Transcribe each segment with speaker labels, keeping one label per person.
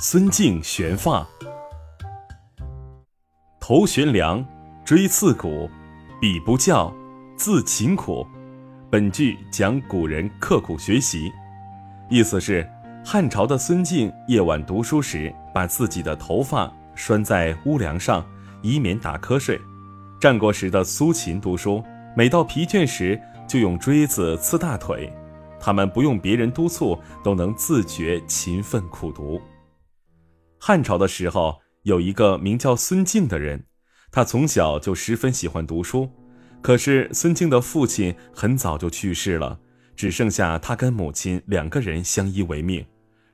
Speaker 1: 孙敬悬发，头悬梁，锥刺股，笔不教，自勤苦。本句讲古人刻苦学习，意思是汉朝的孙敬夜晚读书时，把自己的头发拴在屋梁上，以免打瞌睡；战国时的苏秦读书，每到疲倦时就用锥子刺大腿。他们不用别人督促，都能自觉勤奋苦读。汉朝的时候，有一个名叫孙敬的人，他从小就十分喜欢读书。可是孙敬的父亲很早就去世了，只剩下他跟母亲两个人相依为命，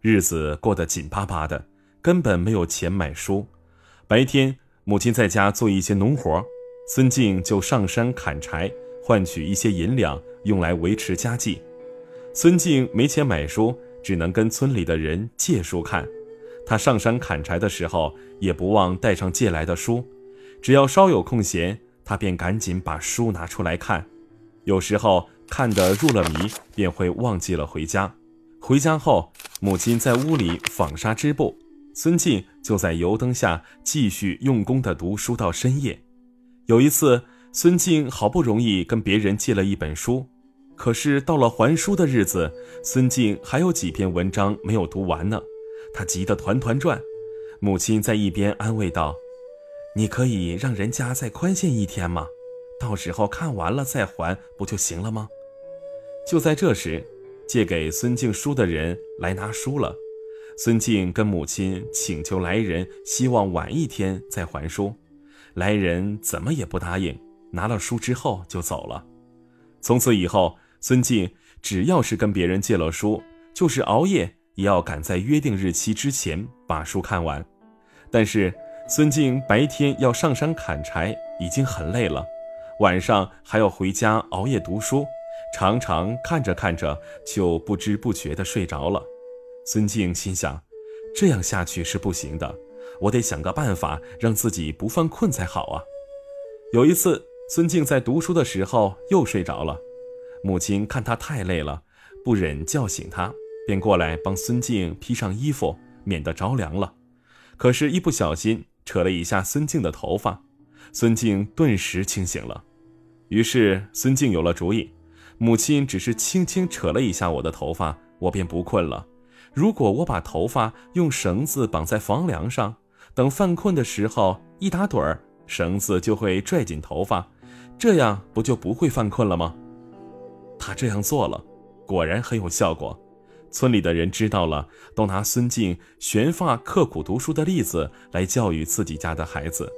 Speaker 1: 日子过得紧巴巴的，根本没有钱买书。白天母亲在家做一些农活，孙敬就上山砍柴，换取一些银两，用来维持家计。孙敬没钱买书，只能跟村里的人借书看。他上山砍柴的时候，也不忘带上借来的书。只要稍有空闲，他便赶紧把书拿出来看。有时候看得入了迷，便会忘记了回家。回家后，母亲在屋里纺纱织布，孙敬就在油灯下继续用功地读书到深夜。有一次，孙敬好不容易跟别人借了一本书，可是到了还书的日子，孙敬还有几篇文章没有读完呢。他急得团团转，母亲在一边安慰道：“你可以让人家再宽限一天吗？到时候看完了再还不就行了吗？”就在这时，借给孙敬书的人来拿书了。孙敬跟母亲请求来人，希望晚一天再还书。来人怎么也不答应，拿了书之后就走了。从此以后，孙敬只要是跟别人借了书，就是熬夜。也要赶在约定日期之前把书看完，但是孙敬白天要上山砍柴，已经很累了，晚上还要回家熬夜读书，常常看着看着就不知不觉地睡着了。孙敬心想，这样下去是不行的，我得想个办法让自己不犯困才好啊。有一次，孙敬在读书的时候又睡着了，母亲看他太累了，不忍叫醒他。便过来帮孙静披上衣服，免得着凉了。可是，一不小心扯了一下孙静的头发，孙静顿时清醒了。于是，孙静有了主意：母亲只是轻轻扯了一下我的头发，我便不困了。如果我把头发用绳子绑在房梁上，等犯困的时候一打盹儿，绳子就会拽紧头发，这样不就不会犯困了吗？他这样做了，果然很有效果。村里的人知道了，都拿孙敬悬发刻苦读书的例子来教育自己家的孩子。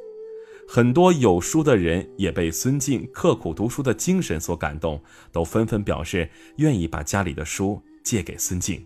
Speaker 1: 很多有书的人也被孙敬刻苦读书的精神所感动，都纷纷表示愿意把家里的书借给孙敬。